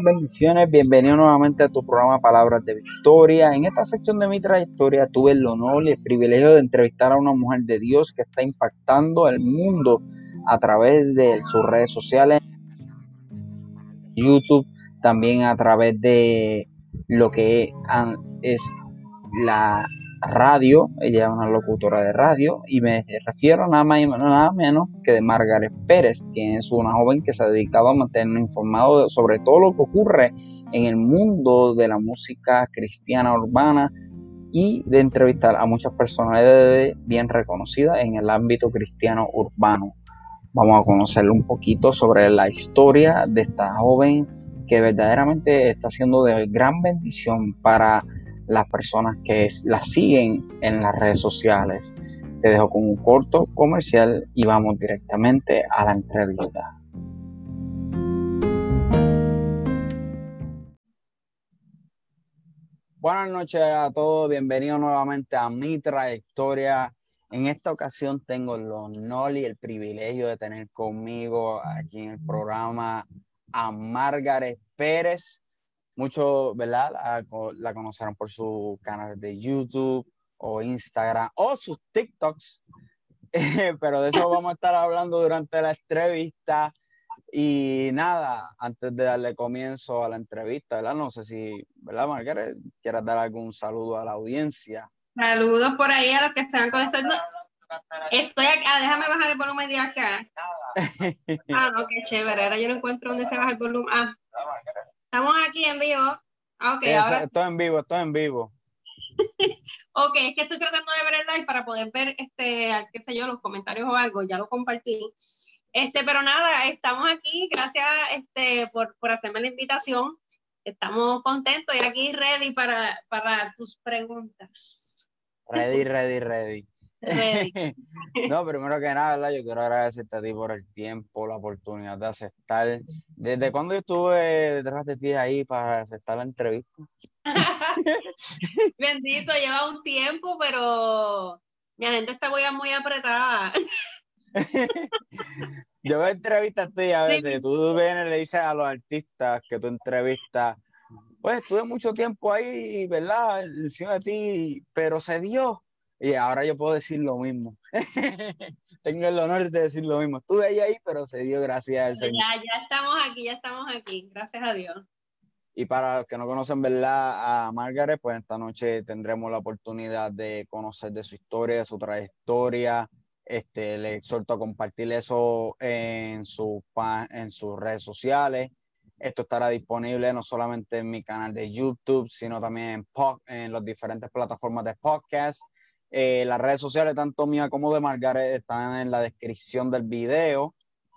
Bendiciones, bienvenido nuevamente a tu programa Palabras de Victoria. En esta sección de mi trayectoria tuve el honor y el privilegio de entrevistar a una mujer de Dios que está impactando el mundo a través de sus redes sociales, YouTube, también a través de lo que es la radio, ella es una locutora de radio, y me refiero nada más y nada menos que de Margaret Pérez, que es una joven que se ha dedicado a mantenernos informados sobre todo lo que ocurre en el mundo de la música cristiana urbana y de entrevistar a muchas personalidades bien reconocidas en el ámbito cristiano urbano. Vamos a conocerle un poquito sobre la historia de esta joven que verdaderamente está siendo de gran bendición para las personas que la siguen en las redes sociales. Te dejo con un corto comercial y vamos directamente a la entrevista. Buenas noches a todos, bienvenidos nuevamente a mi trayectoria. En esta ocasión tengo el honor y el privilegio de tener conmigo aquí en el programa a Margaret Pérez muchos, ¿verdad? La, conocerán por su canal de YouTube o Instagram o sus TikToks. pero de eso vamos a estar hablando durante la entrevista. Y nada, antes de darle comienzo a la entrevista, ¿verdad? No sé si, ¿verdad, Margaret? ¿Quieres dar algún saludo a la audiencia? Saludos por ahí a los que están conectando. Estoy acá, déjame bajar el volumen de acá. Ah, no, qué chévere. Ahora yo no encuentro dónde se baja el volumen. Ah. Estamos aquí en vivo. Ah, ok, ahora. Estoy en vivo, estoy en vivo. ok, es que estoy tratando de ver el live para poder ver, este, qué sé yo, los comentarios o algo. Ya lo compartí. Este, pero nada, estamos aquí. Gracias este, por, por hacerme la invitación. Estamos contentos y aquí ready para, para tus preguntas. Ready, ready, ready. no, primero que nada, yo quiero agradecerte a ti por el tiempo, la oportunidad de aceptar. ¿Desde cuándo yo estuve detrás de ti ahí para aceptar la entrevista? Bendito, lleva un tiempo, pero mi gente está muy, muy apretada. yo veo entrevistas a ti a veces, tú vienes y le dices a los artistas que tú entrevistas, pues estuve mucho tiempo ahí, ¿verdad? Encima de ti, pero se dio y ahora yo puedo decir lo mismo. Tengo el honor de decir lo mismo. Estuve ahí, ahí, pero se dio gracias al Señor. Ya, ya estamos aquí, ya estamos aquí. Gracias a Dios. Y para los que no conocen, ¿verdad? A Margaret, pues esta noche tendremos la oportunidad de conocer de su historia, de su trayectoria. Este, le exhorto a compartir eso en, su, en sus redes sociales. Esto estará disponible no solamente en mi canal de YouTube, sino también en, en las diferentes plataformas de podcast eh, las redes sociales, tanto mía como de Margaret, están en la descripción del video,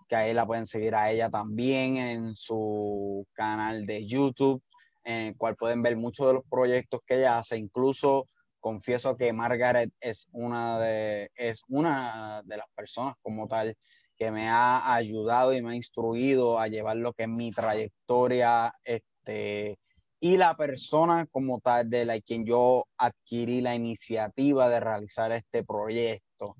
que ahí la pueden seguir a ella también en su canal de YouTube, en el cual pueden ver muchos de los proyectos que ella hace. Incluso confieso que Margaret es una de, es una de las personas como tal que me ha ayudado y me ha instruido a llevar lo que es mi trayectoria este, y la persona como tal de la quien yo adquirí la iniciativa de realizar este proyecto,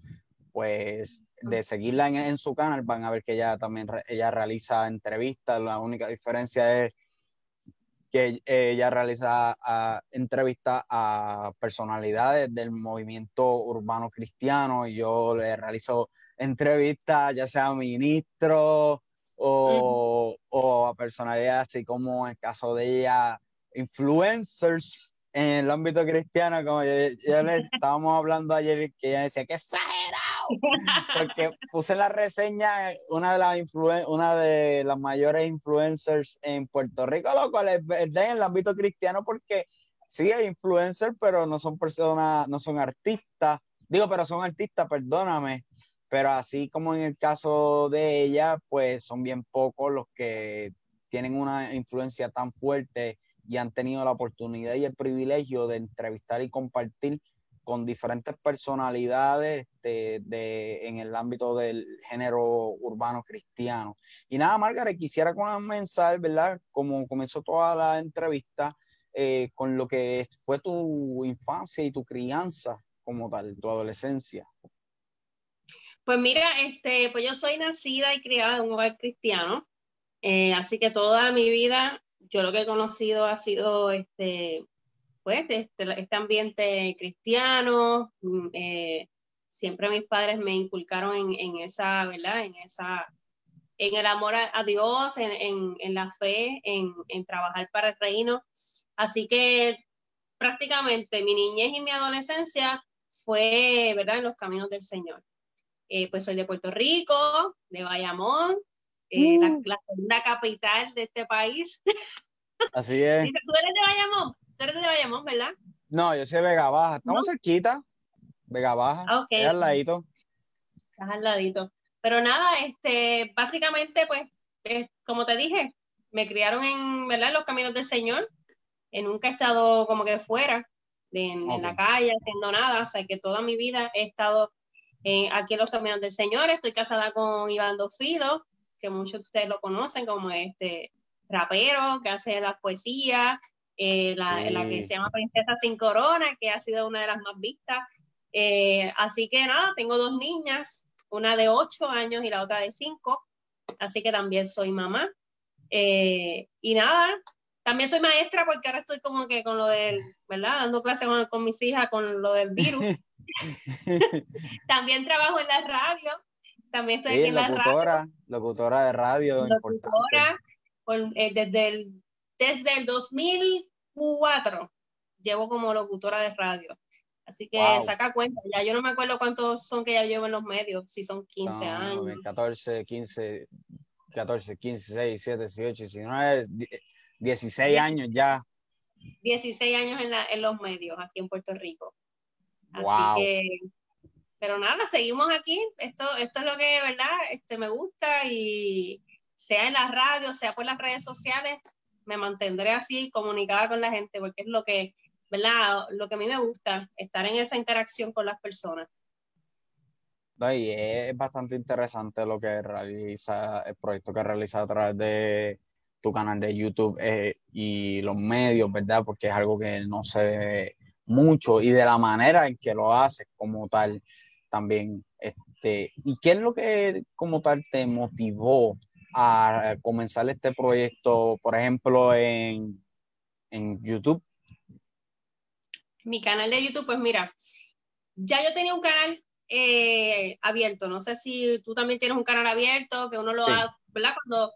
pues de seguirla en, su canal van a ver que ella también ella realiza entrevistas, la única diferencia es que ella realiza entrevistas a personalidades del movimiento urbano cristiano y yo le realizo entrevistas ya sea a ministros o, o, a personalidades así como en el caso de ella influencers en el ámbito cristiano, como ya le estábamos hablando ayer, que ella decía, ¡qué exagerado! Porque puse la reseña, una de las, una de las mayores influencers en Puerto Rico, lo cual es verdad en el ámbito cristiano, porque sí hay influencers, pero no son personas, no son artistas. Digo, pero son artistas, perdóname. Pero así como en el caso de ella, pues son bien pocos los que tienen una influencia tan fuerte y han tenido la oportunidad y el privilegio de entrevistar y compartir con diferentes personalidades de, en el ámbito del género urbano cristiano. Y nada, Margaret, quisiera comenzar, ¿verdad? Como comenzó toda la entrevista, eh, con lo que fue tu infancia y tu crianza como tal, tu adolescencia. Pues mira, este, pues yo soy nacida y criada en un hogar cristiano, eh, así que toda mi vida yo lo que he conocido ha sido este, pues, este, este ambiente cristiano. Mm, eh, siempre mis padres me inculcaron en, en, esa, ¿verdad? En esa, en el amor a, Dios, en, en, en, la fe, en, trabajar para el reino. Así que prácticamente mi niñez y mi adolescencia fue, ¿verdad? En los caminos del Señor. Eh, pues soy de Puerto Rico, de Bayamón, eh, la, mm. la, segunda capital de este país. Así es. ¿Tú eres de Bayamón? Tú eres de Bayamón, ¿verdad? No, yo soy de Vega Baja. Estamos cerquita. Vega Baja. Okay. al ladito. Estás al ladito. Pero nada, este, básicamente, pues, eh, como te dije, me criaron en, ¿verdad? En los caminos del Señor. En nunca he estado como que fuera, de, en, la calle, haciendo nada. O sea, que toda mi vida he estado eh, aquí en los caminos del Señor. Estoy casada con Iván Dofilo, que muchos de ustedes lo conocen como este rapero que hace las poesías, eh, la, que se llama Princesa Sin Corona, que ha sido una de las más vistas. Eh, así que nada, tengo dos niñas, una de ocho años y la otra de cinco, así que también soy mamá. Eh, y nada, también soy maestra porque ahora estoy como que con lo del, ¿verdad? Dando clases con, mis hijas con lo del virus. también trabajo en la radio, también estoy aquí en la radio. Locutora de radio, locutora, eh, desde, el, desde el 2004 llevo como locutora de radio. Así que saca cuenta, ya yo no me acuerdo cuántos son que ya llevo en los medios, si son 15 años. 14, 15, 14, 15, 16, 17, 18, 19, 16 años ya. 16 años en, la, en los medios aquí en Puerto Rico. Así que, pero nada, seguimos aquí. Esto, esto es lo que, ¿verdad? Este, me gusta y, sea en la radio, sea por las redes sociales, me mantendré así comunicada con la gente, porque es lo que, ¿verdad? Lo que a mí me gusta, estar en esa interacción con las personas. Y es bastante interesante lo que realiza, el proyecto que realiza a través de tu canal de YouTube eh, y los medios, ¿verdad? Porque es algo que no se ve mucho y de la manera en que lo haces como tal también. Este, ¿Y qué es lo que como tal te motivó a comenzar este proyecto, por ejemplo, en, en YouTube? Mi canal de YouTube, pues mira, ya yo tenía un canal eh, abierto. No sé si tú también tienes un canal abierto, que uno lo ha, ¿verdad? Cuando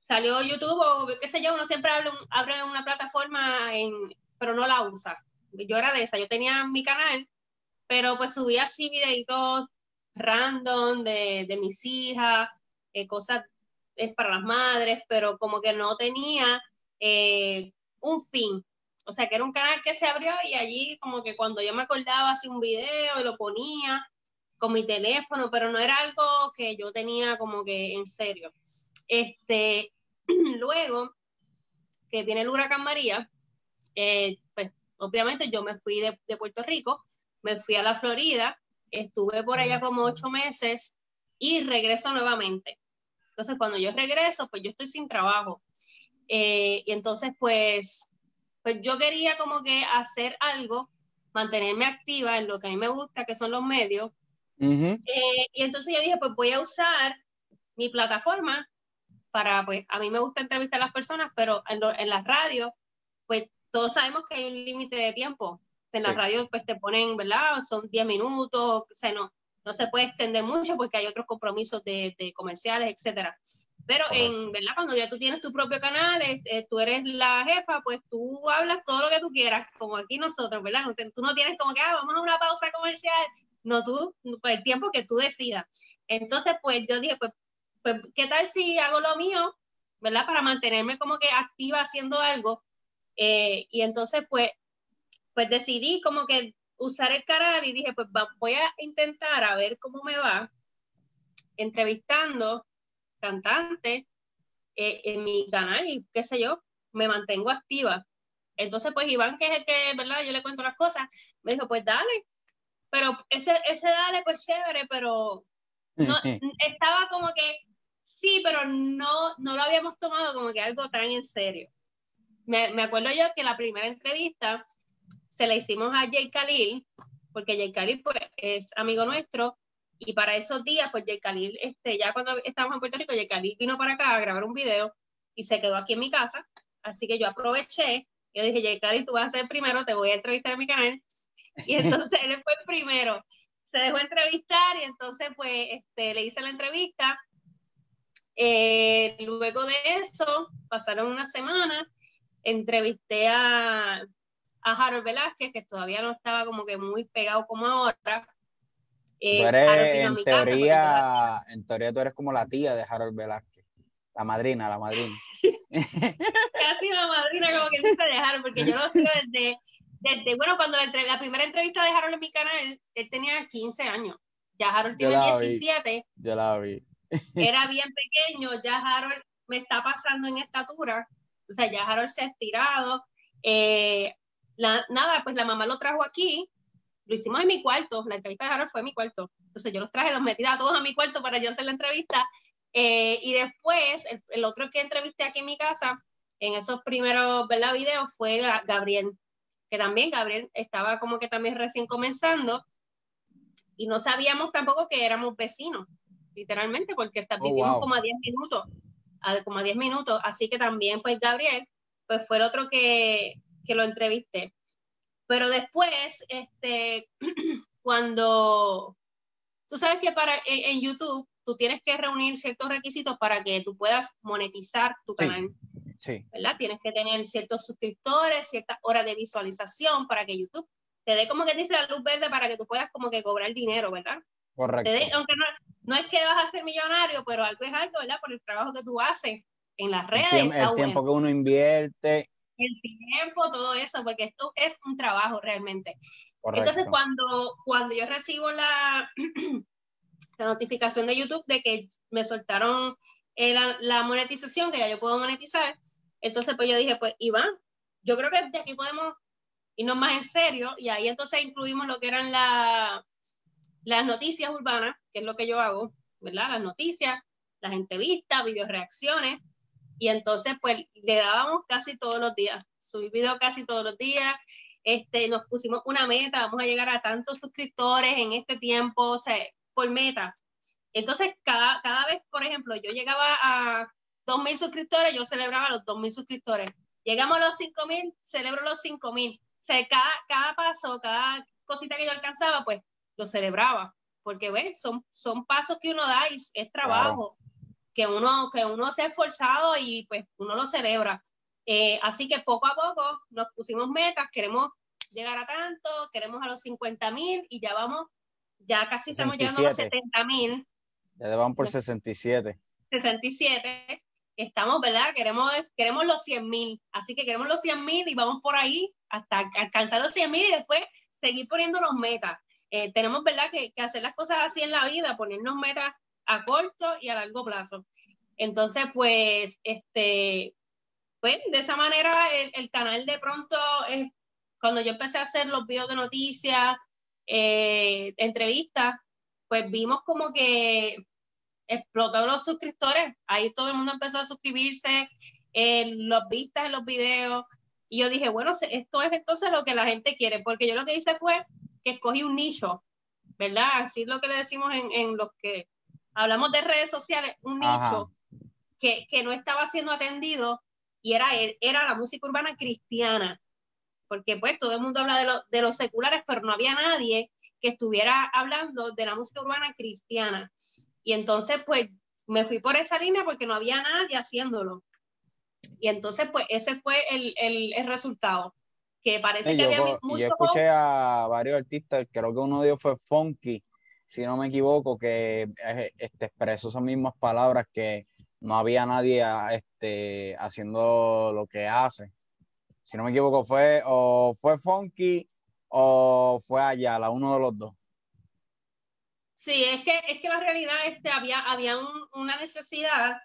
salió YouTube o qué sé yo, uno siempre abre, abre una plataforma, en, pero no la usa. Yo era de esa, yo tenía mi canal, pero pues subía así videitos random de, de mis hijas, eh, cosas para las madres, pero como que no tenía eh, un fin. O sea, que era un canal que se abrió y allí como que cuando yo me acordaba hacía un video y lo ponía con mi teléfono, pero no era algo que yo tenía como que en serio. Este, luego que viene el huracán María, eh, pues obviamente yo me fui de, de Puerto Rico, me fui a la Florida, estuve por allá como ocho meses y regreso nuevamente. Entonces, cuando yo regreso, pues yo estoy sin trabajo. Eh, y entonces, pues, pues yo quería como que hacer algo, mantenerme activa en lo que a mí me gusta, que son los medios. Eh, y entonces yo dije, pues voy a usar mi plataforma para, pues, a mí me gusta entrevistar a las personas, pero en, en las radios, pues todos sabemos que hay un límite de tiempo. En las radios, pues te ponen, ¿verdad? Son 10 minutos, o sea, no, no se puede extender mucho porque hay otros compromisos de, comerciales, etcétera. Pero en verdad, cuando ya tú tienes tu propio canal, eh, tú eres la jefa, pues tú hablas todo lo que tú quieras, como aquí nosotros, ¿verdad? tú no tienes como que, ah, vamos a una pausa comercial. No, tú, pues el tiempo que tú decidas. Entonces, pues yo dije, pues, pues, ¿qué tal si hago lo mío, ¿verdad? Para mantenerme como que activa haciendo algo. Eh, y entonces, pues, pues decidí como que usar el canal y dije, pues voy a intentar a ver cómo me va entrevistando cantantes eh, en mi canal y qué sé yo, me mantengo activa. Entonces, pues Iván, que es el que, ¿verdad? Yo le cuento las cosas, me dijo, pues dale. Pero ese, ese dale, pues chévere, pero no, estaba como que, sí, pero no, no lo habíamos tomado como que algo tan en serio. Me, me acuerdo yo que la primera entrevista se la hicimos a Jay Khalil, porque Jay Khalil pues, es amigo nuestro, y para esos días, pues Jay Khalil, este, ya cuando estábamos en Puerto Rico, Jay Khalil vino para acá a grabar un video y se quedó aquí en mi casa Así que yo aproveché y le dije, Cari, tú vas a ser primero, te voy a entrevistar en mi canal. Y entonces él fue el primero. Se dejó entrevistar y entonces pues este, le hice la entrevista. Eh, luego de eso, pasaron una semana, entrevisté a, a Harold Velázquez, que todavía no estaba como que muy pegado como ahora. Eh, eres, en, teoría, en teoría tú eres como la tía de Harold Velázquez, la madrina, la madrina. Casi la madrina, como que se dejaron, porque yo lo sigo desde, desde bueno, cuando la, la, primera entrevista de Harold en mi canal, él, tenía 15 años. Ya Harold tiene 17. Ya la vi. Era bien pequeño, ya Harold me está pasando en estatura. O sea, ya Harold se ha estirado. Eh, la, nada, pues la mamá lo trajo aquí. Lo hicimos en mi cuarto. La entrevista de Harold fue en mi cuarto. Entonces yo los traje, los metí a todos a mi cuarto para yo hacer la entrevista. Eh, y después, el, otro que entrevisté aquí en mi casa, en esos primeros ¿verdad? videos, fue Gabriel, que también Gabriel estaba como que también recién comenzando y no sabíamos tampoco que éramos vecinos, literalmente, porque oh, vivimos como a 10 minutos, a, como a 10 minutos, así que también pues Gabriel, pues fue el otro que, que lo entrevisté. Pero después, este, cuando, tú sabes que para en YouTube tú tienes que reunir ciertos requisitos para que tú puedas monetizar tu canal. Sí. ¿Verdad? Tienes que tener ciertos suscriptores, ciertas horas de visualización para que YouTube te dé como que dice la luz verde para que tú puedas como que cobrar dinero, ¿verdad? Correcto. aunque no, es que vas a ser millonario, pero algo es algo, ¿verdad? Por el trabajo que tú haces en las redes. El, tiempo, que uno invierte. El tiempo, todo eso, porque esto es un trabajo realmente. Correcto. Entonces, cuando, cuando yo recibo la, la notificación de YouTube de que me soltaron eh, la, monetización, que ya yo puedo monetizar. Entonces, pues yo dije, pues Iván, yo creo que de aquí podemos irnos más en serio y ahí entonces incluimos lo que eran la, las noticias urbanas, que es lo que yo hago, ¿verdad? Las noticias, las entrevistas, video reacciones y entonces pues le dábamos casi todos los días, subí video casi todos los días, este, nos pusimos una meta, vamos a llegar a tantos suscriptores en este tiempo, o sea, por meta. Entonces, cada, cada vez, por ejemplo, yo llegaba a 2.000 suscriptores, yo celebraba los 2.000 suscriptores. Llegamos a los 5.000, celebro los 5.000. O sea, cada, cada paso, cada cosita que yo alcanzaba, pues lo celebraba. Porque, ¿ves? Son, son pasos que uno da y es trabajo. Que uno, que uno se ha esforzado y pues uno lo celebra. Eh, así que poco a poco nos pusimos metas, queremos llegar a tanto, queremos a los 50 mil y ya vamos ya casi estamos llegando a los 70 mil. Ya van por 67. 67. Estamos, ¿verdad? Queremos, queremos los 100 mil. Así que queremos los 100 mil y vamos por ahí hasta alcanzar los 100 mil y después seguir poniéndonos metas. Eh, tenemos, ¿verdad? Que, que, hacer las cosas así en la vida, ponernos metas a corto y a largo plazo. Entonces, pues, este, pues, de esa manera el, canal de pronto, cuando yo empecé a hacer los videos de noticias, eh, entrevistas, pues vimos como que explotó los suscriptores. Ahí todo el mundo empezó a suscribirse, en los vistas en los videos. Y yo dije, bueno, esto es entonces lo que la gente quiere, porque yo lo que hice fue que escogí un nicho, ¿verdad? Así es lo que le decimos en, en los que hablamos de redes sociales, un nicho que, que, no estaba siendo atendido y era, era la música urbana cristiana porque pues todo el mundo habla de, de los seculares, pero no había nadie que estuviera hablando de la música urbana cristiana. Y entonces pues me fui por esa línea porque no había nadie haciéndolo. Y entonces pues ese fue el, el, el resultado, que parece que había mucho... Yo escuché a varios artistas, creo que uno de ellos fue Funky, si no me equivoco, que este, expresó esas mismas palabras que no había nadie este, haciendo lo que hace si no me equivoco, fue o fue Funky o fue Ayala, uno de los dos. Sí, es que, es que la realidad este, había, había una necesidad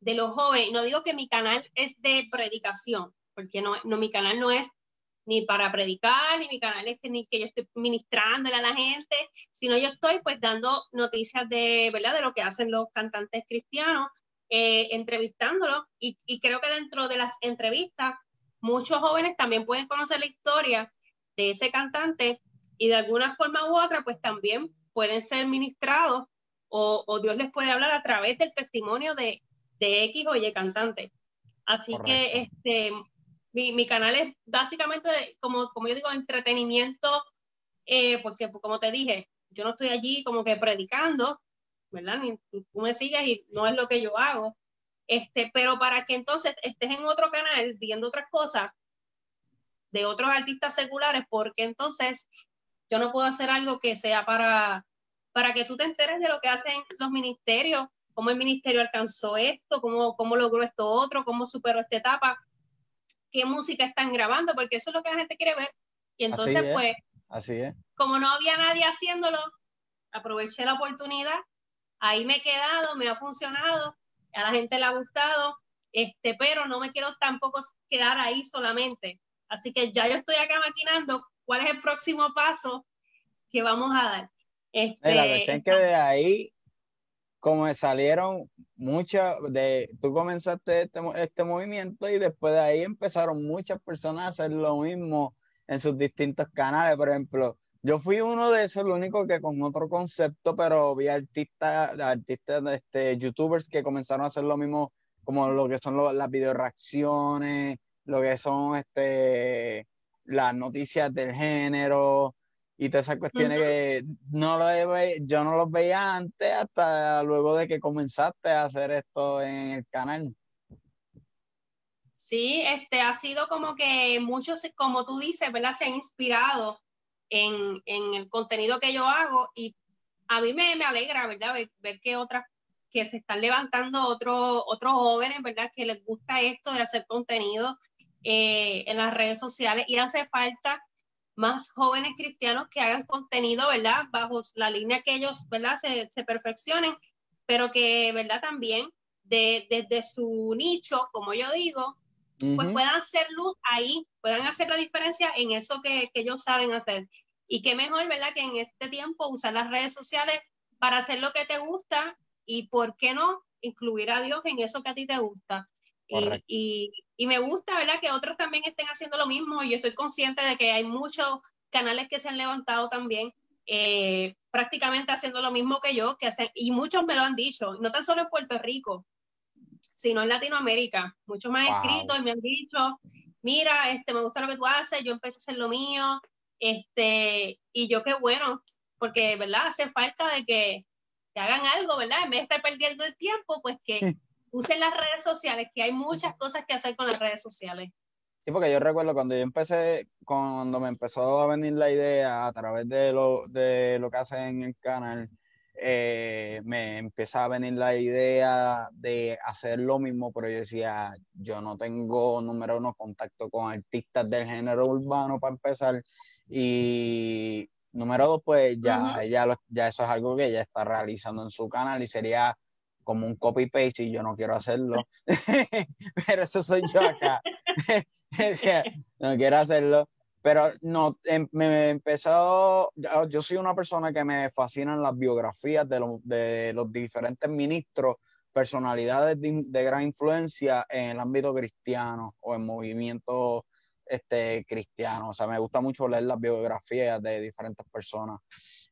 de los jóvenes. No digo que mi canal es de predicación, porque no, no, mi canal no es ni para predicar, ni mi canal es que, ni que yo estoy ministrándole a la gente, sino yo estoy pues dando noticias de, ¿verdad? de lo que hacen los cantantes cristianos, eh, entrevistándolos, y, y creo que dentro de las entrevistas muchos jóvenes también pueden conocer la historia de ese cantante y de alguna forma u otra, pues también pueden ser ministrados o, Dios les puede hablar a través del testimonio de, de X o Y cantante. Así que este, mi, mi, canal es básicamente, como, como yo digo, entretenimiento, eh, porque como te dije, yo no estoy allí como que predicando, ¿verdad? Ni, tú me sigues y no es lo que yo hago. Este, pero para que entonces estés en otro canal viendo otras cosas de otros artistas seculares, porque entonces yo no puedo hacer algo que sea para, para que tú te enteres de lo que hacen los ministerios, cómo el ministerio alcanzó esto, cómo, cómo logró esto otro, cómo superó esta etapa, qué música están grabando, porque eso es lo que la gente quiere ver. Y entonces, pues, Así es. como no había nadie haciéndolo, aproveché la oportunidad, ahí me he quedado, me ha funcionado, a la gente le ha gustado, este, pero no me quiero tampoco quedar ahí solamente. Así que ya yo estoy acá maquinando cuál es el próximo paso que vamos a dar. Este, la cuestión que de ahí, como salieron muchas, de, tú comenzaste este, este movimiento y después de ahí empezaron muchas personas a hacer lo mismo en sus distintos canales. Por ejemplo, yo fui uno de esos, lo único que con otro concepto, pero vi artistas, artistas, este, youtubers que comenzaron a hacer lo mismo, como lo que son las video reacciones, lo que son este, las noticias del género y todas esas cuestiones que no lo yo no los veía antes hasta luego de que comenzaste a hacer esto en el canal. Sí, este ha sido como que muchos, como tú dices, ¿verdad? Se han inspirado en, en el contenido que yo hago y a mí me, me alegra, ¿verdad? Ver, que otras, que se están levantando otros otros jóvenes, ¿verdad? Que les gusta esto de hacer contenido eh, en las redes sociales y hace falta más jóvenes cristianos que hagan contenido, ¿verdad? Bajo la línea que ellos, ¿verdad? Se, se perfeccionen, pero que, ¿verdad? También desde de, su nicho, como yo digo, pues puedan hacer luz ahí, puedan hacer la diferencia en eso que, que, ellos saben hacer. Y qué mejor, ¿verdad? Que en este tiempo usar las redes sociales para hacer lo que te gusta y, ¿por qué no? Incluir a Dios en eso que a ti te gusta. Y, y, me gusta, ¿verdad? Que otros también estén haciendo lo mismo. Y yo estoy consciente de que hay muchos canales que se han levantado también, eh, prácticamente haciendo lo mismo que yo, que hacen, y muchos me lo han dicho, no tan solo en Puerto Rico, sino en Latinoamérica. Muchos me han escrito y me han dicho, mira, este, me gusta lo que tú haces, yo empecé a hacer lo mío, este, y yo qué bueno, porque, ¿verdad? Hace falta de que, que hagan algo, ¿verdad? En vez de estar perdiendo el tiempo, pues que usen las redes sociales, que hay muchas cosas que hacer con las redes sociales. Sí, porque yo recuerdo cuando yo empecé, cuando me empezó a venir la idea a través de lo, de lo que hacen en el canal, eh, me empezó a venir la idea de hacer lo mismo, pero yo decía, yo no tengo, número uno, contacto con artistas del género urbano para empezar, y número dos, pues ya, ya, ya eso es algo que ella está realizando en su canal y sería como un copy-paste y yo no quiero hacerlo, pero eso soy yo acá. no quiero hacerlo, pero no, em, me empezó, yo soy una persona que me fascinan las biografías de, de los diferentes ministros, personalidades de, de, gran influencia en el ámbito cristiano o en movimientos este, cristianos. O sea, me gusta mucho leer las biografías de diferentes personas.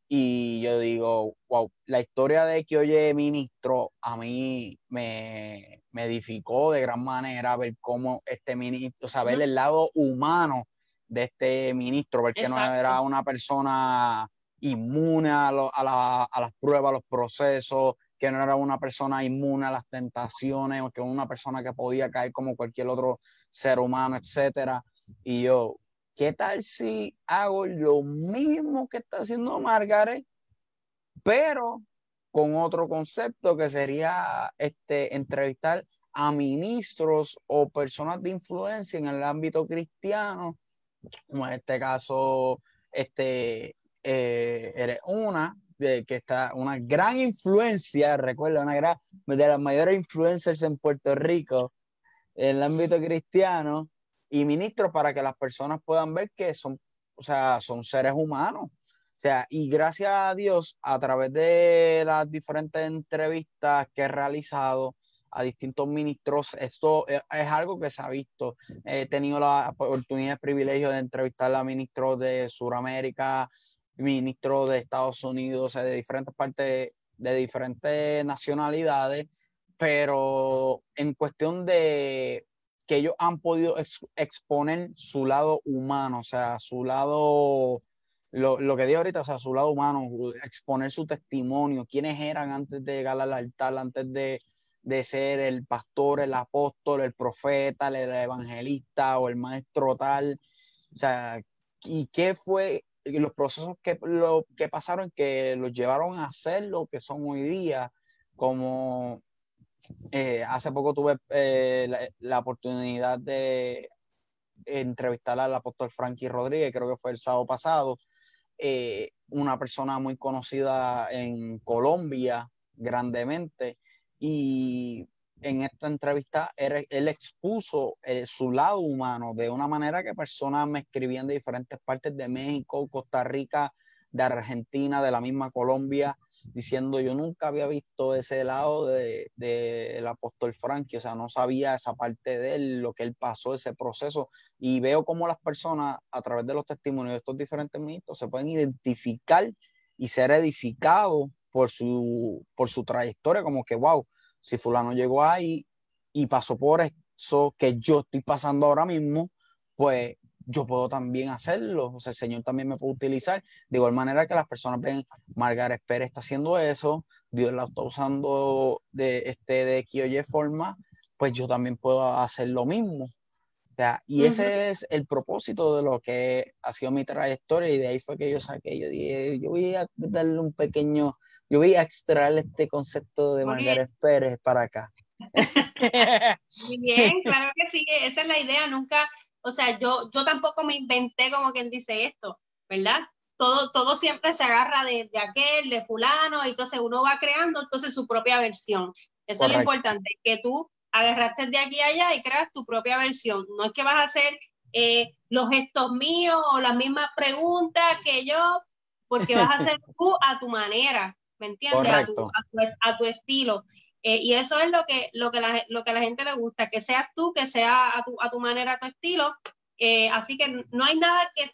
Y yo digo, wow, la historia de Kioye Ministro a mí me, me edificó de gran manera ver cómo este ministro, o sea, ver el lado humano de este ministro, ver que no era una persona inmune a, a, a, las pruebas, a los procesos, que no era una persona inmune a las tentaciones, que una persona que podía caer como cualquier otro ser humano, etcétera. Y yo, ¿qué tal si hago lo mismo que está haciendo Margaret, pero con otro concepto que sería este, entrevistar a ministros o personas de influencia en el ámbito cristiano, como en este caso, este, eh, eres una de que está una gran influencia, recuerda, una gran, de las mayores influencers en Puerto Rico en el ámbito cristiano, y ministros para que las personas puedan ver que son, o sea, son seres humanos. O sea, y gracias a Dios, a través de las diferentes entrevistas que he realizado a distintos ministros, esto es, algo que se ha visto. He tenido la oportunidad y privilegio de entrevistar a ministros de Sudamérica, ministros de Estados Unidos, de diferentes partes, de diferentes nacionalidades, pero en cuestión de que ellos han podido exponer su lado humano, o sea, su lado, lo, lo que digo ahorita, o sea, su lado humano, exponer su testimonio, quiénes eran antes de llegar al altar, antes de, de ser el pastor, el apóstol, el profeta, el evangelista o el maestro tal. O sea, ¿y qué fue los procesos que, lo, que pasaron que los llevaron a ser lo que son hoy día? Como eh, hace poco tuve eh, la, oportunidad de entrevistar al apóstol Frankie Rodríguez, creo que fue el sábado pasado, eh, una persona muy conocida en Colombia grandemente y en esta entrevista él, expuso eh, su lado humano de una manera que personas me escribían de diferentes partes de México, Costa Rica, de Argentina, de la misma Colombia, diciendo yo nunca había visto ese lado del de, apóstol Frankie, o sea, no sabía esa parte de él, lo que él pasó, ese proceso, y veo cómo las personas a través de los testimonios de estos diferentes mitos se pueden identificar y ser edificados por su, por su trayectoria, como que, wow, si fulano llegó ahí y pasó por eso que yo estoy pasando ahora mismo, pues yo puedo también hacerlo, o sea, el Señor también me puede utilizar, de igual manera que las personas ven, Margaret Pérez está haciendo eso, Dios la está usando de, este, de X o Y forma, pues yo también puedo hacer lo mismo. y ese es el propósito de lo que ha sido mi trayectoria y de ahí fue que yo saqué, yo dije, yo voy a darle un pequeño yo voy a extraer este concepto de Margaret Pérez para acá. Muy bien, claro que sí, esa es la idea, nunca, o sea, yo, yo tampoco me inventé como quien dice esto, ¿verdad? Todo, todo siempre se agarra de, de aquel, de fulano, y entonces uno va creando entonces su propia versión. Eso es lo importante, que tú agarraste de aquí a allá y creas tu propia versión. No es que vas a hacer eh, los gestos míos o las mismas preguntas que yo, porque vas a hacer tú a tu manera. ¿me entiendes? A tu, a, tu, estilo. Eh, y eso es lo que, lo, que la, lo que a la gente le gusta, que seas tú, que sea a tu, a tu manera, a tu estilo. Eh, así que no hay nada que,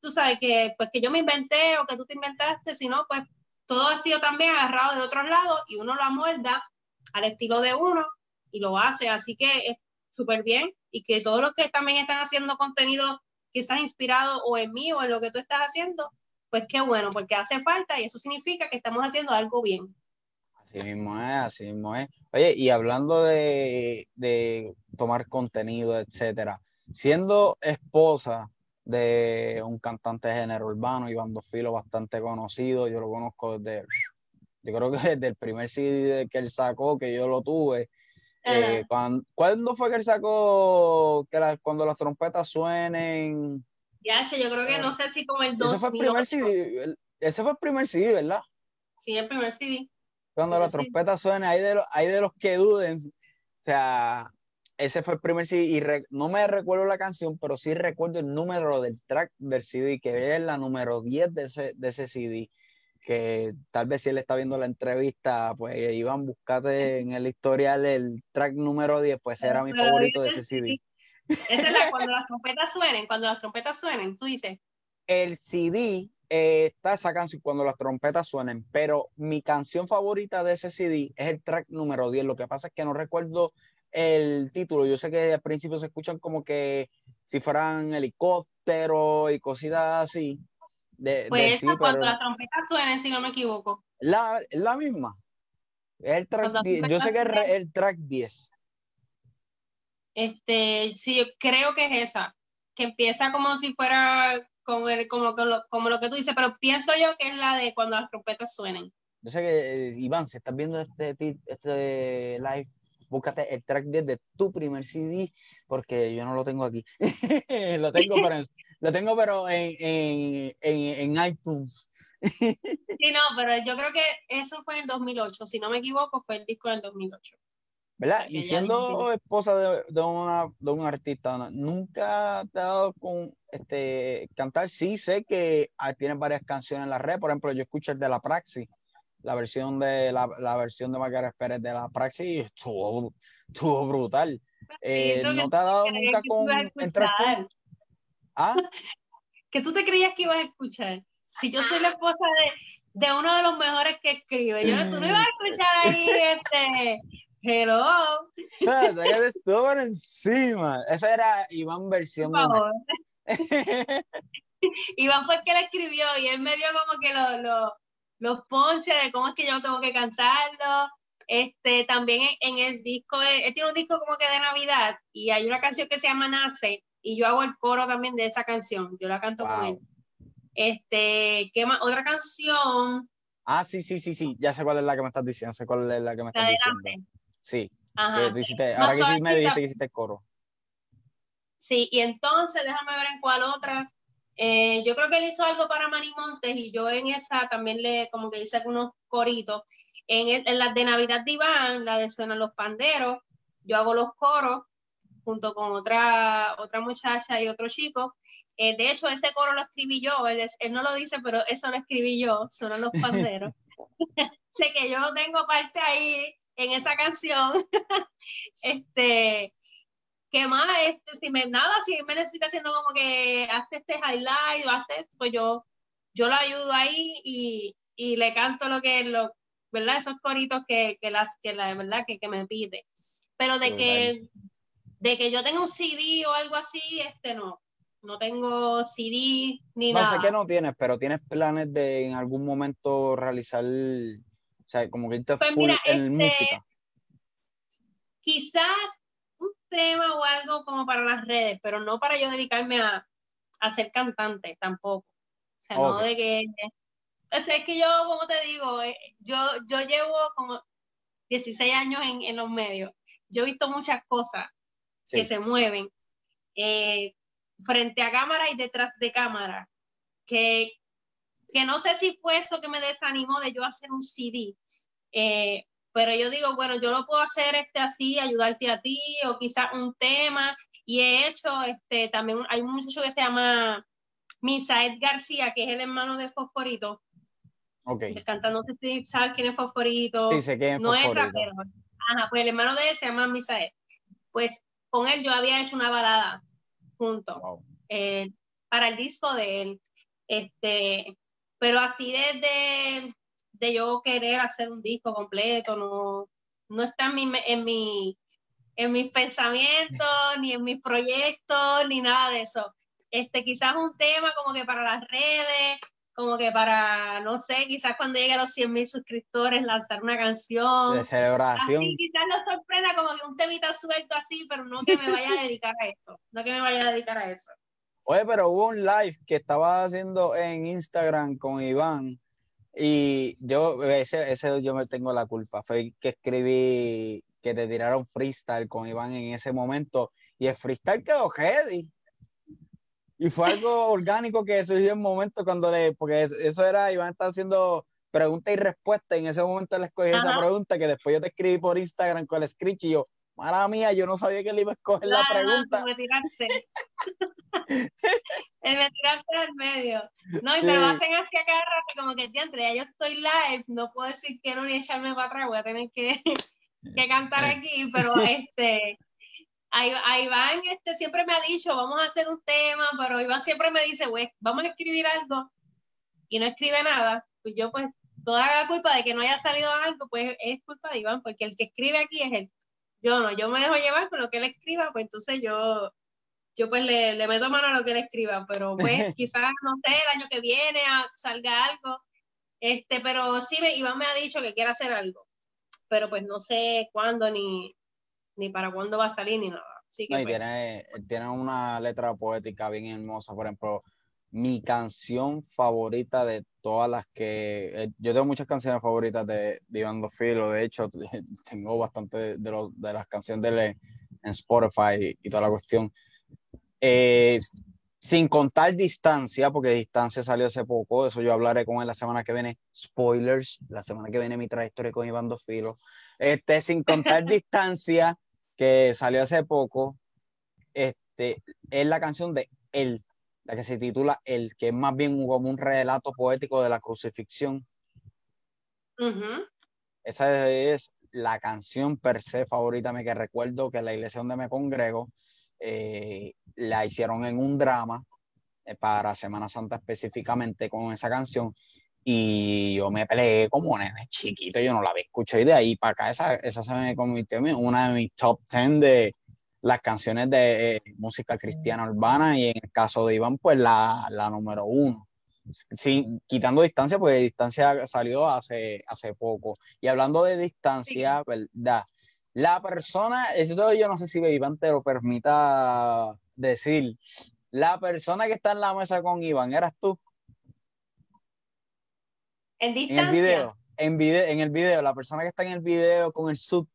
tú sabes, que, pues, que yo me inventé o que tú te inventaste, sino pues todo ha sido también agarrado de otros lados y uno lo amolda al estilo de uno y lo hace. Así que es súper bien y que todos los que también están haciendo contenido quizás inspirado o en mí o en lo que tú estás haciendo, pues qué bueno, porque hace falta y eso significa que estamos haciendo algo bien. Así mismo es, así mismo es. Oye, y hablando de, de tomar contenido, etcétera, siendo esposa de un cantante de género urbano, Iván Dofilo, bastante conocido, yo lo conozco desde, yo creo que desde el primer CD que él sacó, que yo lo tuve, eh, cuando, ¿Cuándo fue que él sacó que cuando las trompetas suenen? Ya, yo creo que no sé si como el 2000. Ese fue el primer CD, ese fue el primer CD, ¿verdad? Sí, el primer CD. Cuando la trompeta suena, hay de, los, hay de los que duden. O sea, ese fue el primer CD y no me recuerdo la canción, pero sí recuerdo el número del track del CD, que es la número 10 de ese, de ese CD. Que tal vez si él está viendo la entrevista, pues Iván, buscate en el historial el track número 10, pues era mi favorito de ese CD. Esa es la cuando las trompetas suenen, cuando las trompetas suenen, tú dices. El CD eh, está esa canción cuando las trompetas suenen, pero mi canción favorita de ese CD es el track número 10. Lo que pasa es que no recuerdo el título. Yo sé que al principio se escuchan como que si fueran helicópteros y cositas así. De, pues esa cuando las trompetas suenen, si no me equivoco. La, la misma. El track Yo sé que es el track 10. Este, sí, creo que es esa, que empieza como si fuera como, el, como, como, lo que tú dices, pero pienso yo que es la de cuando las trompetas suenen. Yo sé que, eh, Iván, si estás viendo este, este live, búscate el track de tu primer CD, porque yo no lo tengo aquí. lo tengo, pero, lo tengo, pero en, en, en, en iTunes. sí, no, pero yo creo que eso fue en 2008, si no me equivoco, fue el disco del 2008. ¿Verdad? Y siendo esposa de, de, una, de un artista, ¿nunca te ha dado con este, cantar? Sí, sé que tienes varias canciones en la red, por ejemplo, yo escucho el de La Praxis, la versión de la, la versión de Margaret Pérez de La Praxis, estuvo, estuvo brutal. Eh, ¿No te ha dado nunca con entrar ¿Ah? que tú te creías que ibas a escuchar. Si yo soy la esposa de, de uno de los mejores que escribe, yo, tú no ibas a escuchar ahí este Hello. estuvo por encima. Esa era Iván versión. Por favor. Iván fue el que la escribió y él me dio como que los, los ponches de cómo es que yo tengo que cantarlo. Este, también en, el disco, él tiene un disco como que de Navidad y hay una canción que se llama Nace y yo hago el coro también de esa canción, yo la canto con él. Este, ¿qué más? Otra canción. Ah, sí, sí, sí, sí, ya sé cuál es la que me estás diciendo, sé cuál es la que me estás diciendo. Sí, ahora que sí me dijiste que hiciste el coro. Sí, y entonces déjame ver en cuál otra. Eh, yo creo que él hizo algo para Manny Montes y yo en esa también le como que hice algunos coritos. En, en las de Navidad de Iván, la de Suenan los Panderos, yo hago los coros junto con otra, otra muchacha y otro chico. Eh, de hecho, ese coro lo escribí yo, él, él, no lo dice, pero eso lo escribí yo, Suenan los Panderos. sé que yo tengo parte ahí en esa canción. este, ¿qué más? Este, si me, nada, si me necesita haciendo como que hazte este highlight o hazte pues yo, yo lo ayudo ahí y, y le canto lo que, lo, ¿verdad? Esos coritos que, que las, que la verdad que, que me pide. Pero de que, de que yo tenga un CD o algo así, este no. No tengo CD ni nada. No sé que no tienes, pero tienes planes de en algún momento realizar, o sea, como que te pues full en este, música. Quizás un tema o algo como para las redes, pero no para yo dedicarme a, a ser cantante tampoco. O sea, no de que... O sea, es que yo, como te digo, eh, yo, yo llevo como 16 años en, en los medios. Yo he visto muchas cosas que se mueven eh, frente a cámara y detrás de cámara, que, que no sé si fue eso que me desanimó de yo hacer un CD, eh, pero yo digo, bueno, yo lo puedo hacer este así, ayudarte a ti, o quizás un tema, y he hecho, este, también hay un muchacho que se llama Misael García, que es el hermano de Fosforito. Ok. El cantante, no sé si sabes quién es Fosforito. Sí, sé quién es no es rapero. Ajá, pues el hermano de él se llama Misael. Pues con él yo había hecho una balada junto eh, para el disco de él. Este, pero así desde de yo querer hacer un disco completo, no, no está en mi, en mi en mis pensamientos, ni en mis proyectos, ni nada de eso. Este, quizás un tema como que para las redes, como que para, no sé, quizás cuando llegue a los 100 mil suscriptores lanzar una canción. De celebración. Así quizás lo sorprenda como que un temita suelto así, pero no que me vaya a dedicar a eso, no que me vaya a dedicar a eso. Oye, pero hubo un live que estaba haciendo en Instagram con Iván y yo, ese, ese yo me tengo la culpa. Fue que escribí que te tiraron freestyle con Iván en ese momento y el freestyle quedó heavy. Y fue algo orgánico que surgió en el momento cuando le, porque eso era, Iván estaba haciendo pregunta y respuesta. Y en ese momento le escogí esa pregunta que después yo te escribí por Instagram con el screech y yo, mala mía, yo no sabía que le iba a escoger la pregunta. me tiraste. me tiraste al medio. No, y me lo hacen así a cada rato, como que, entre ya yo estoy live, no puedo decir que no ni echarme para atrás, voy a tener que, que cantar aquí, pero este, a Iván este, siempre me ha dicho, vamos a hacer un tema, pero Iván siempre me dice, vamos a escribir algo, y no escribe nada, pues yo pues, toda la culpa de que no haya salido algo, pues es culpa de Iván, porque el que escribe aquí es él yo no, yo me dejo llevar con lo que él escriba, pues entonces yo, yo pues le, le meto mano a lo que él escriba, pero pues quizás, no sé, el año que viene salga algo, este, pero sí, me, Iván me ha dicho que quiere hacer algo, pero pues no sé cuándo ni, ni para cuándo va a salir ni nada. Así que, no, y pues tiene, tiene una letra poética bien hermosa, por ejemplo, mi canción favorita de todas las que. Eh, yo tengo muchas canciones favoritas de, de Iván Dofilo, de hecho, tengo bastante de, los, de las canciones de él en Spotify y toda la cuestión. Eh, sin contar distancia, porque distancia salió hace poco, eso yo hablaré con él la semana que viene. Spoilers, la semana que viene mi trayectoria con Iván Dofilo. Este, sin contar distancia, que salió hace poco, este, es la canción de él la que se titula El, que es más bien como un relato poético de la crucifixión. Esa es la canción per se favorita me que recuerdo que la iglesia donde me congrego eh, la hicieron en un drama eh, para Semana Santa específicamente con esa canción y yo me peleé como nene chiquito, yo no la había escuchado y de ahí para acá esa, esa se me convirtió en una de mis top 10 de las canciones de eh, música cristiana urbana y en el caso de Iván pues la, la número uno. Sin, quitando distancia, pues distancia salió hace, hace poco. Y hablando de distancia, ¿verdad? La persona, eso yo no sé si Iván te lo permita decir, la persona que está en la mesa con Iván, ¿eras tú? En distancia. En el video, en, video, en el video, la persona que está en el video con el sub,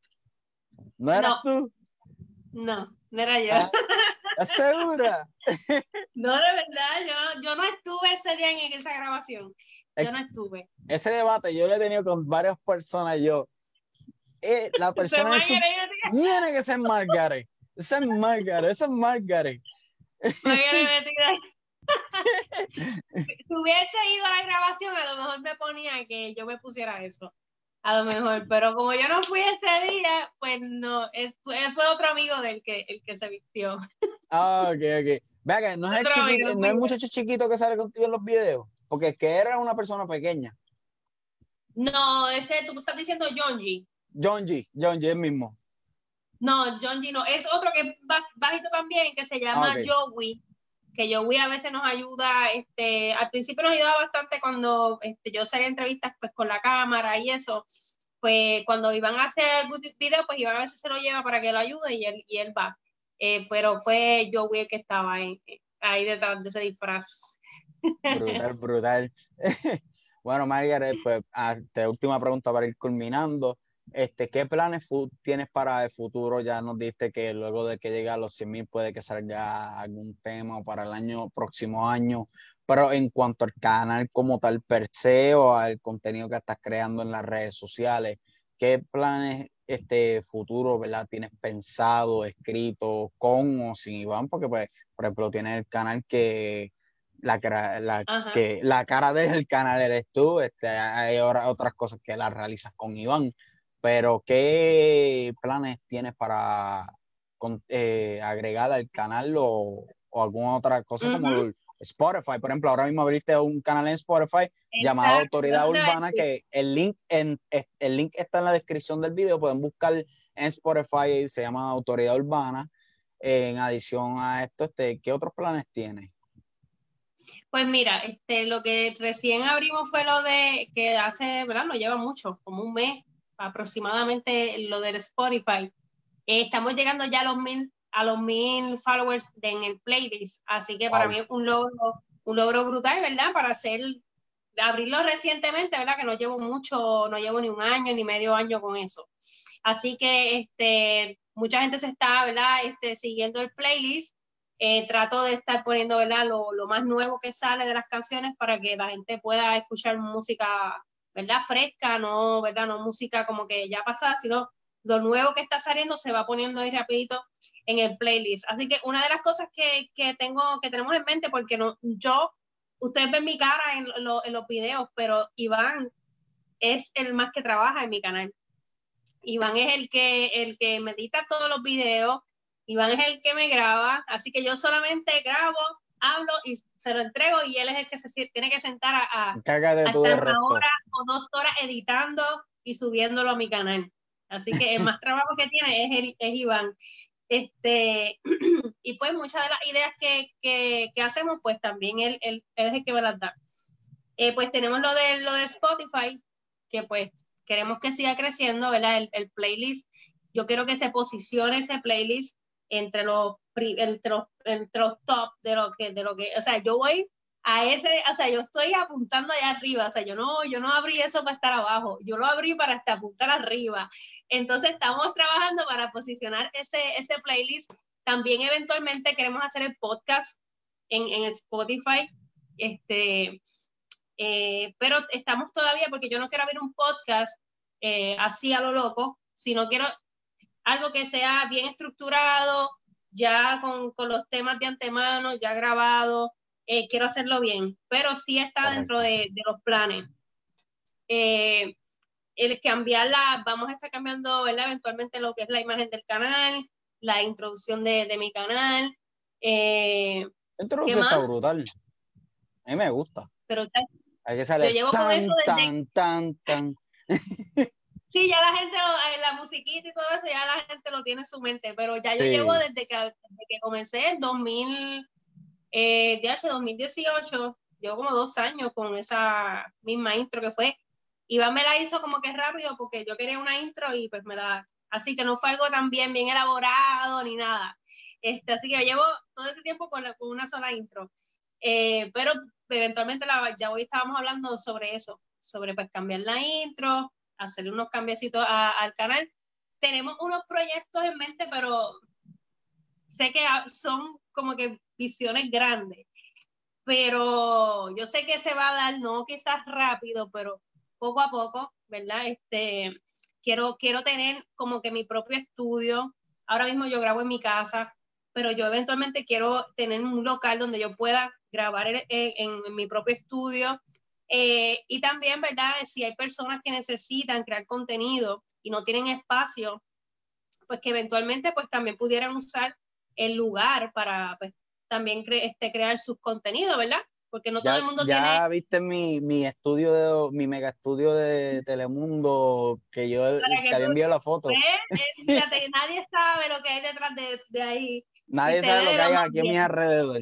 ¿no eras tú? No, no era yo. Ah, ¿Estás segura? no, de verdad, yo, yo no estuve ese día en esa grabación. Yo no estuve. Ese debate yo lo he tenido con varias personas. Yo, eh, la persona sub, tiene que ser Margaret. Esa es Margaret, esa es Margaret. Margaret si hubiese ido a la grabación, a lo mejor me ponía que yo me pusiera eso. A lo mejor, pero como yo no fui ese día, pues no, fue, otro amigo del que, el que se vistió. Ah, ok, ok. Vea no es, el chiquito, no es muchacho chiquito que sale contigo en los videos, porque es que era una persona pequeña. No, ese tú estás diciendo G. John G, John G, el mismo. No, John G no, es otro que es bajito también, que se llama ah, Joey que Joey a veces nos ayuda, este, al principio nos ayudaba bastante cuando este, yo hacía entrevistas pues con la cámara y eso, pues cuando iban a hacer video, pues Iván a veces se lo lleva para que lo ayude y él, y él va. Eh, pero fue Joey el que estaba ahí, ahí detrás de ese disfraz. Brutal, brutal. bueno, Margaret, pues, ah, última pregunta para ir culminando. Este, ¿Qué planes tienes para el futuro? Ya nos diste que luego de que llegue a los 100.000 puede que salga algún tema para el año próximo año, pero en cuanto al canal como tal per se o al contenido que estás creando en las redes sociales, ¿qué planes este futuro, verdad, tienes pensado, escrito con o sin Iván? Porque, pues, por ejemplo, tienes el canal que la, la, que la cara del canal eres tú, este, hay otras cosas que las realizas con Iván pero, ¿qué planes tienes para eh, agregar al canal o, alguna otra cosa como Spotify? Por ejemplo, ahora mismo abriste un canal en Spotify llamado Autoridad Urbana, que el link, en, el link está en la descripción del video. Pueden buscar en Spotify, se llama Autoridad Urbana. En adición a esto, este, ¿qué otros planes tienes? Pues mira, este, lo que recién abrimos fue lo de que hace, ¿verdad? No lleva mucho, como un mes, aproximadamente lo del Spotify. Eh, estamos llegando ya a los mil, a los mil followers en el playlist, así que para mí es un logro, un logro brutal, ¿verdad? Para hacer, abrirlo recientemente, ¿verdad? Que no llevo mucho, no llevo ni un año ni medio año con eso. Así que este, mucha gente se está, ¿verdad? Este, siguiendo el playlist. Eh, trato de estar poniendo, ¿verdad? Lo, lo más nuevo que sale de las canciones para que la gente pueda escuchar música ¿verdad? Fresca, no, ¿verdad? No música como que ya pasada, sino lo nuevo que está saliendo se va poniendo ahí rapidito en el playlist. Así que una de las cosas que, que tengo, que tenemos en mente, porque no, yo, ustedes ven mi cara en, en los videos, pero Iván es el más que trabaja en mi canal. Iván es el que, el que me edita todos los videos, Iván es el que me graba, así que yo solamente grabo, hablo y se lo entrego y él es el que se tiene que sentar a, a, estar una hora o dos horas editando y subiéndolo a mi canal. Así que el más trabajo que tiene es, es Iván. Este, y pues muchas de las ideas que, que, que hacemos, pues también él, él, es el que me las da. Eh, pues tenemos lo de, lo de Spotify, que pues queremos que siga creciendo, ¿verdad? El, el playlist, yo quiero que se posicione ese playlist entre los, entre los, entre los top de lo que, de lo que, o sea, yo voy a ese, o sea, yo estoy apuntando allá arriba, o sea, yo no, yo no abrí eso para estar abajo, yo lo abrí para hasta apuntar arriba. Entonces estamos trabajando para posicionar ese, ese playlist. También eventualmente queremos hacer el podcast en, en Spotify, este, eh, pero estamos todavía, porque yo no quiero abrir un podcast eh, así a lo loco, sino quiero algo que sea bien estructurado, ya con, con los temas de antemano, ya grabado. Eh, quiero hacerlo bien, pero sí está dentro de, de los planes. Eh, el cambiarla, vamos a estar cambiando, ¿verdad? Eventualmente lo que es la imagen del canal, la introducción de, de mi canal. Eh, introducción está brutal. A mí me gusta. Pero Hay que llevo tan, desde... tan, tan, tan. Sí, ya la gente, lo, la musiquita y todo eso, ya la gente lo tiene en su mente, pero ya yo llevo desde que, desde que comencé en 2000, eh, 2018, llevo como dos años con esa misma intro que fue. Iván me la hizo como que rápido porque yo quería una intro y pues me la... Así que no fue algo tan bien, bien elaborado ni nada. Este, así que yo llevo todo ese tiempo con, con una sola intro. Eh, pero eventualmente la, ya hoy estábamos hablando sobre eso, sobre pues cambiar la intro, hacerle unos cambiecitos al canal. Tenemos unos proyectos en mente, pero sé que son como que visiones grandes. Pero yo sé que se va a dar, no quizás rápido, pero poco a poco, ¿verdad? Este, quiero, quiero tener como que mi propio estudio. Ahora mismo yo grabo en mi casa, pero yo eventualmente quiero tener un local donde yo pueda grabar en, en mi propio estudio eh, y también, ¿verdad? Si hay personas que necesitan crear contenido y no tienen espacio, pues que eventualmente pues también pudieran usar el lugar para pues, también este, crear sus contenidos, ¿verdad? Porque no todo el mundo tiene... Ya viste mi, mi estudio, de, mi mega estudio de Telemundo, que yo te había enviado la foto. nadie sabe lo que hay detrás de, de ahí. Nadie sabe lo que hay aquí a mi alrededor.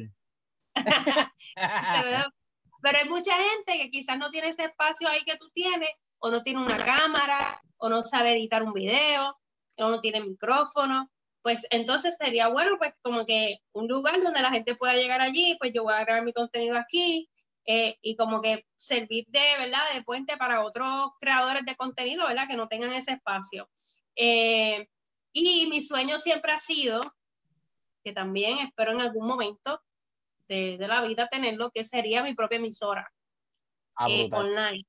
Pero hay mucha gente que quizás no tiene ese espacio ahí que tú tienes, o no tiene una cámara, o no sabe editar un video, o no tiene micrófono. Pues entonces sería bueno, pues como que un lugar donde la gente pueda llegar allí, pues yo voy a grabar mi contenido aquí, eh, y como que servir de, ¿verdad?, de puente para otros creadores de contenido, ¿verdad?, que no tengan ese espacio. Eh, y mi sueño siempre ha sido, que también espero en algún momento, de, la vida tenerlo, que sería mi propia emisora ah, eh, online.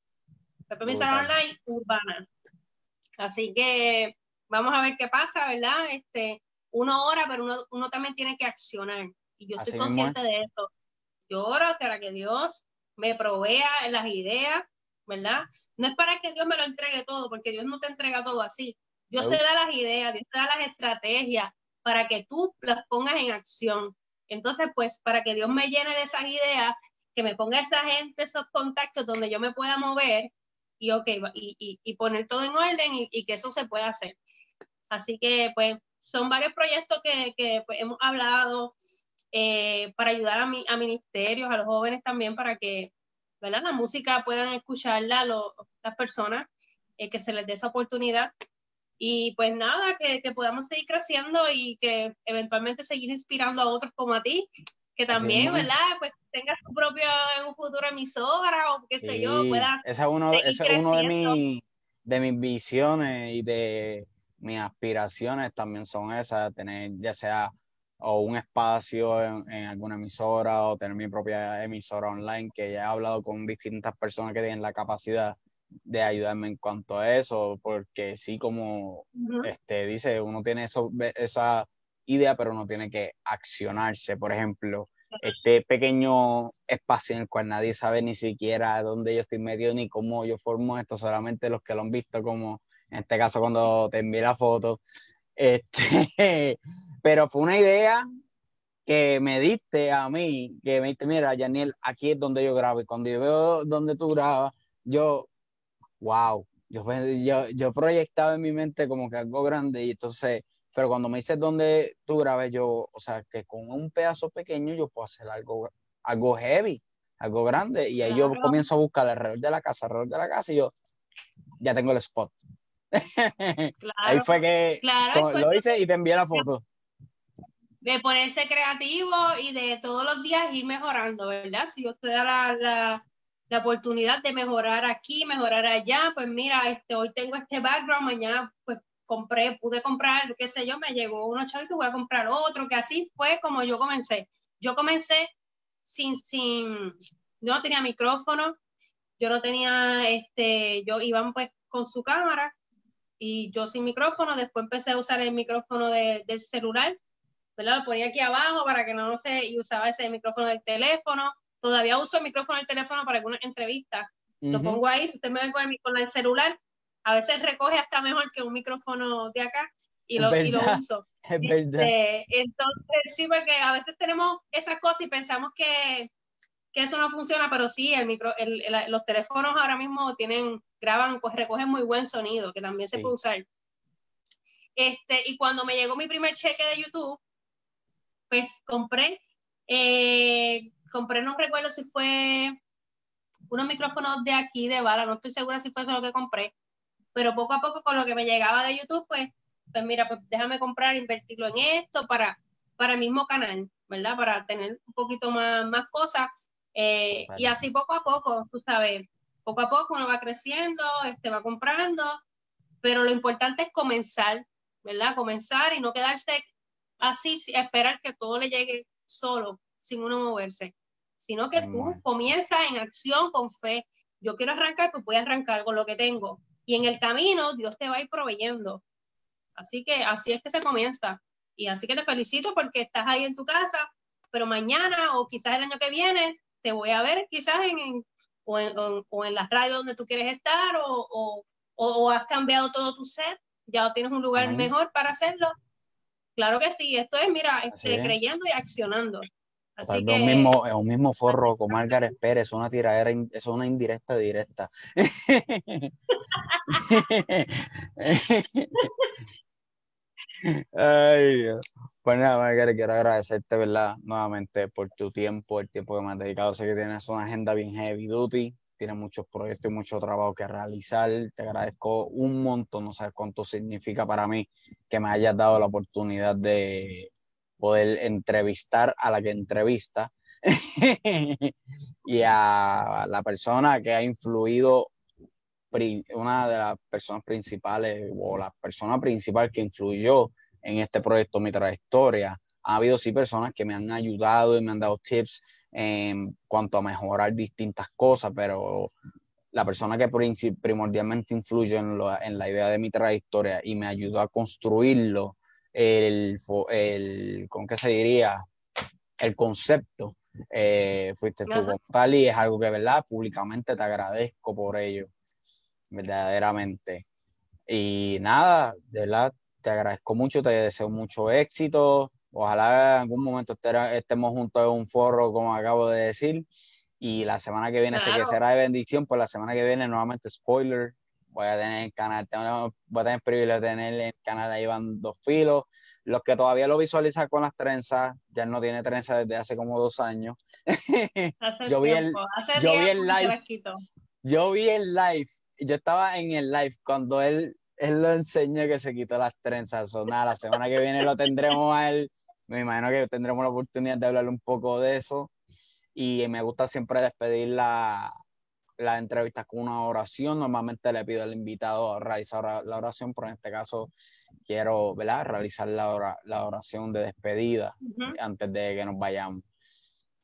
Mi propia emisora online urbana. Así que vamos a ver qué pasa, ¿verdad? Este, uno ora, pero uno, uno también tiene que accionar. Y yo estoy consciente de eso. Yo oro para que Dios me provea las ideas, ¿verdad? No es para que Dios me lo entregue todo, porque Dios no te entrega todo así. Dios te da las ideas, Dios te da las estrategias para que tú las pongas en acción. Entonces, pues para que Dios me llene de esas ideas, que me ponga esa gente, esos contactos donde yo me pueda mover y, okay, y, y, poner todo en orden y, que eso se pueda hacer. Así que, pues, son varios proyectos que, que pues, hemos hablado eh, para ayudar a, mi, a ministerios, a los jóvenes también, para que ¿verdad? la música puedan escucharla las personas, eh, que se les dé esa oportunidad y pues nada, que, que, podamos seguir creciendo y que eventualmente seguir inspirando a otros como a ti, que también, ¿verdad? Pues tengas tu propio en un futuro emisora o qué sé yo, puedas. Ese es uno, es uno de, mi, de mis visiones y de mis aspiraciones también son esas, tener ya sea o un espacio en, en, alguna emisora o tener mi propia emisora online, que ya he hablado con distintas personas que tienen la capacidad de ayudarme en cuanto a eso, porque sí, como este, dice, uno tiene eso, esa idea, pero uno tiene que accionarse. Por ejemplo, este pequeño espacio en el cual nadie sabe ni siquiera dónde yo estoy medio ni cómo yo formo esto, solamente los que lo han visto, como en este caso cuando te envié la foto. Este, pero fue una idea que me diste a mí, que me diste, mira, Janiel, aquí es donde yo grabo, y cuando yo veo donde tú grabas, yo wow, yo, yo, yo proyectaba en mi mente como que algo grande y entonces, pero cuando me dices dónde tú grabes, yo, o sea, que con un pedazo pequeño yo puedo hacer algo, algo heavy, algo grande y ahí yo comienzo a buscar alrededor de la casa, alrededor de la casa y yo ya tengo el spot. ahí fue que lo hice y te envié la foto de ponerse creativo y de todos los días ir mejorando, ¿verdad? Si usted da la, la, la oportunidad de mejorar aquí, mejorar allá, pues mira, este, hoy tengo este background, mañana pues compré, pude comprar, qué sé yo, me llegó uno que voy a comprar otro, que así fue como yo comencé. Yo comencé sin, sin, yo no tenía micrófono, yo no tenía, este, yo iba pues con su cámara y yo sin micrófono, después empecé a usar el micrófono del celular. Lo ponía aquí abajo para que no, sé, y usaba ese micrófono del teléfono, todavía uso el micrófono del teléfono para algunas entrevistas. Lo pongo ahí, si usted me ve con el, con el, celular, a veces recoge hasta mejor que un micrófono de acá y lo, y lo uso. Es verdad. Este, entonces, sí, porque a veces tenemos esas cosas y pensamos que, que eso no funciona, pero sí, el micro, el, los teléfonos ahora mismo tienen, graban, recogen muy buen sonido, que también se puede usar. Este, y cuando me llegó mi primer cheque de YouTube, pues compré, eh, compré, no recuerdo si fue unos micrófonos de aquí, de bala, no estoy segura si fue eso lo que compré, pero poco a poco con lo que me llegaba de YouTube, pues, pues mira, pues déjame comprar, invertirlo en esto para, para el mismo canal, ¿verdad? Para tener un poquito más, más cosas. Eh, y así poco a poco, tú sabes, poco a poco uno va creciendo, este, va comprando, pero lo importante es comenzar, ¿verdad? Comenzar y no quedarse así, esperar que todo le llegue solo, sin uno moverse, sino que tú comienzas en acción con fe. Yo quiero arrancar, pues voy a arrancar con lo que tengo. Y en el camino Dios te va a ir proveyendo. Así que así es que se comienza. Y así que te felicito porque estás ahí en tu casa, pero mañana o quizás el año que viene te voy a ver quizás en, o, en, o, en las radios donde tú quieres estar o, o, has cambiado todo tu set, ya tienes un lugar mejor para hacerlo. Claro que sí, esto es, mira, este, creyendo y accionando. Así que... un, mismo, un mismo forro con Margaret Pérez, una tiradera, es una indirecta directa. Ay, pues nada, Margaret, quiero agradecerte, ¿verdad? Nuevamente por tu tiempo, el tiempo que me has dedicado. Sé que tienes una agenda bien heavy duty, tienes muchos proyectos y mucho trabajo que realizar. Te agradezco un montón, no sabes cuánto significa para mí que me hayas dado la oportunidad de poder entrevistar a la que entrevista y a la persona que ha influido una de las personas principales o la persona principal que influyó en este proyecto, mi trayectoria. Ha habido sí personas que me han ayudado y me han dado tips en cuanto a mejorar distintas cosas, pero la persona que primordialmente influyó en, en la idea de mi trayectoria y me ayudó a construirlo, el, el ¿con qué se diría? El concepto, eh, fuiste tú como tal y es algo que, ¿verdad? Públicamente te agradezco por ello verdaderamente. Y nada, de verdad, te agradezco mucho, te deseo mucho éxito. Ojalá en algún momento estemos juntos en un foro, como acabo de decir. Y la semana que viene sé que será de bendición, pues la semana que viene nuevamente spoiler. Voy a tener el canal, voy a tener el privilegio de tener el canal de Iván Dos Filos. Los que todavía lo visualizan con las trenzas, ya no tiene trenzas desde hace como dos años. yo, vi el, yo vi el live. Yo vi el live yo estaba en el live cuando él, él lo enseñó que se quitó las trenzas. O nada, la semana que viene lo tendremos a él. Me imagino que tendremos la oportunidad de hablar un poco de eso. Y me gusta siempre despedir la, la entrevista con una oración. Normalmente le pido al invitado a realizar la oración, pero en este caso quiero ¿verdad? realizar la, la oración de despedida antes de que nos vayamos.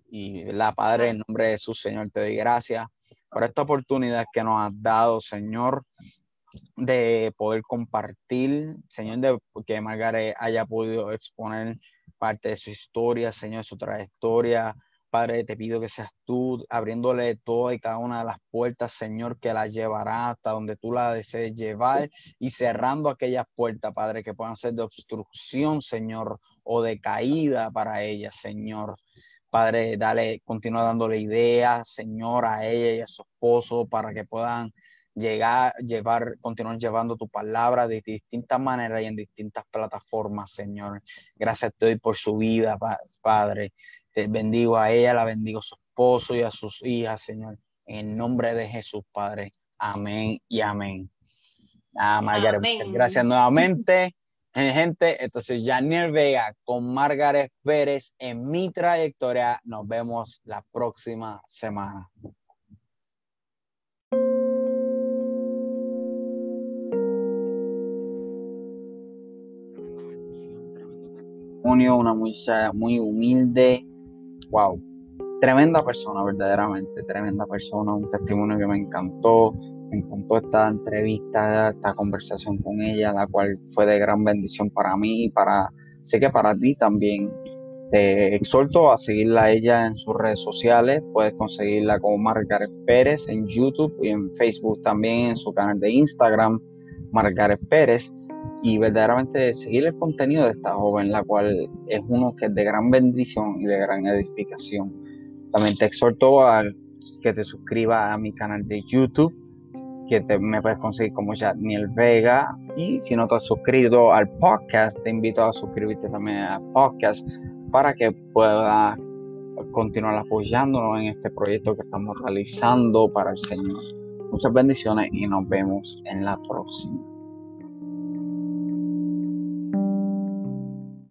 Y la Padre, en nombre de Jesús, Señor, te doy gracias por esta oportunidad que nos has dado, Señor, de poder compartir, Señor, de que Margaret haya podido exponer parte de su historia, Señor, su trayectoria. Padre, te pido que seas tú abriéndole toda y cada una de las puertas, Señor, que la llevará hasta donde tú la desees llevar y cerrando aquellas puertas, Padre, que puedan ser de obstrucción, Señor, o de caída para ella, Señor. Padre, dale, continúa dándole ideas, Señor, a ella y a su esposo para que puedan llegar, llevar, continuar llevando tu palabra de distintas maneras y en distintas plataformas, Señor. Gracias te doy por su vida, Padre. Te bendigo a ella, la bendigo a su esposo y a sus hijas, Señor. En nombre de Jesús, Padre. Amén y amén. Ah, Margaret, gracias nuevamente. Eh, gente, esto es Janiel Vega con Margaret Pérez en mi trayectoria. Nos vemos la próxima semana. Una muchacha muy humilde. Wow. Tremenda persona, verdaderamente. Tremenda persona. Un testimonio que me encantó me encantó esta entrevista, esta conversación con ella, la cual fue de gran bendición para mí y para, sé que para ti también. Te exhorto a seguirla a ella en sus redes sociales. Puedes conseguirla como Margaret Pérez en YouTube y en Facebook también, en su canal de Instagram, Margaret Pérez. Y verdaderamente seguir el contenido de esta joven, la cual es uno que es de gran bendición y de gran edificación También te exhorto a que te suscribas a mi canal de YouTube, que te, me puedes conseguir como Jatniel Vega. Y si no te has suscrito al podcast, te invito a suscribirte también al podcast para que puedas continuar apoyándonos en este proyecto que estamos realizando para el Señor. Muchas bendiciones y nos vemos en la próxima.